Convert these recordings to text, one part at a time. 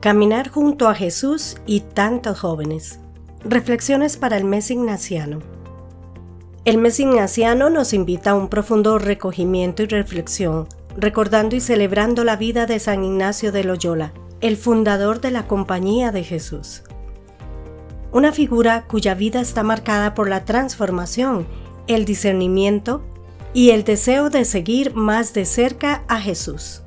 Caminar junto a Jesús y tantos jóvenes. Reflexiones para el mes ignaciano. El mes ignaciano nos invita a un profundo recogimiento y reflexión, recordando y celebrando la vida de San Ignacio de Loyola, el fundador de la Compañía de Jesús. Una figura cuya vida está marcada por la transformación, el discernimiento y el deseo de seguir más de cerca a Jesús.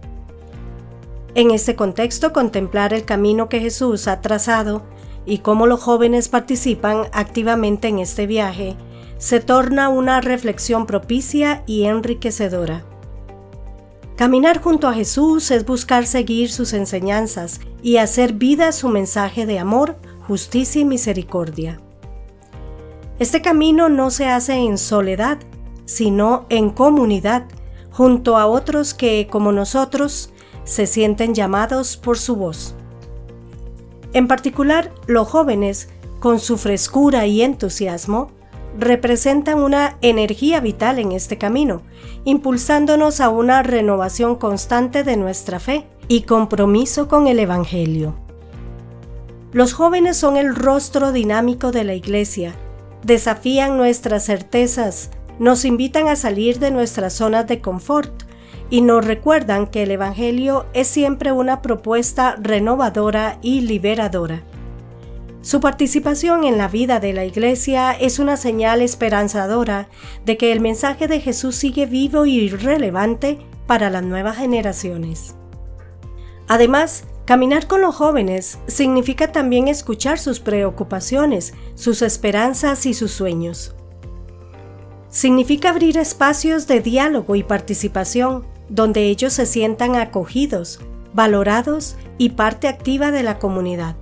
En este contexto, contemplar el camino que Jesús ha trazado y cómo los jóvenes participan activamente en este viaje, se torna una reflexión propicia y enriquecedora. Caminar junto a Jesús es buscar seguir sus enseñanzas y hacer vida su mensaje de amor, justicia y misericordia. Este camino no se hace en soledad, sino en comunidad, junto a otros que, como nosotros, se sienten llamados por su voz. En particular, los jóvenes, con su frescura y entusiasmo, representan una energía vital en este camino, impulsándonos a una renovación constante de nuestra fe y compromiso con el Evangelio. Los jóvenes son el rostro dinámico de la Iglesia, desafían nuestras certezas, nos invitan a salir de nuestras zonas de confort y nos recuerdan que el Evangelio es siempre una propuesta renovadora y liberadora. Su participación en la vida de la Iglesia es una señal esperanzadora de que el mensaje de Jesús sigue vivo y relevante para las nuevas generaciones. Además, caminar con los jóvenes significa también escuchar sus preocupaciones, sus esperanzas y sus sueños. Significa abrir espacios de diálogo y participación donde ellos se sientan acogidos, valorados y parte activa de la comunidad.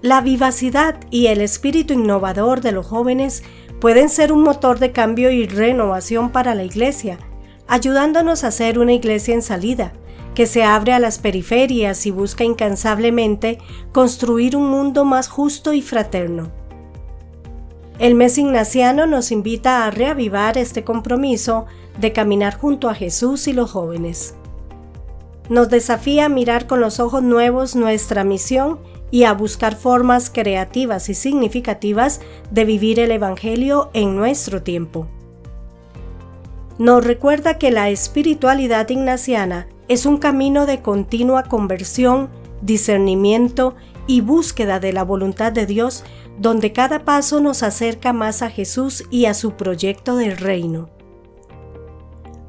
La vivacidad y el espíritu innovador de los jóvenes pueden ser un motor de cambio y renovación para la iglesia, ayudándonos a ser una iglesia en salida, que se abre a las periferias y busca incansablemente construir un mundo más justo y fraterno. El mes ignaciano nos invita a reavivar este compromiso de caminar junto a Jesús y los jóvenes. Nos desafía a mirar con los ojos nuevos nuestra misión y a buscar formas creativas y significativas de vivir el Evangelio en nuestro tiempo. Nos recuerda que la espiritualidad ignaciana es un camino de continua conversión, discernimiento y búsqueda de la voluntad de Dios donde cada paso nos acerca más a Jesús y a su proyecto del reino.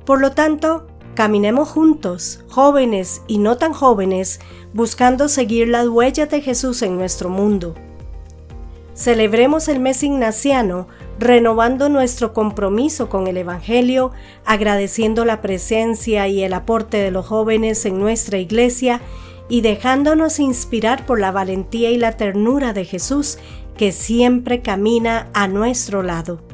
Por lo tanto, caminemos juntos, jóvenes y no tan jóvenes, buscando seguir las huellas de Jesús en nuestro mundo. Celebremos el mes ignaciano renovando nuestro compromiso con el Evangelio, agradeciendo la presencia y el aporte de los jóvenes en nuestra iglesia y dejándonos inspirar por la valentía y la ternura de Jesús que siempre camina a nuestro lado.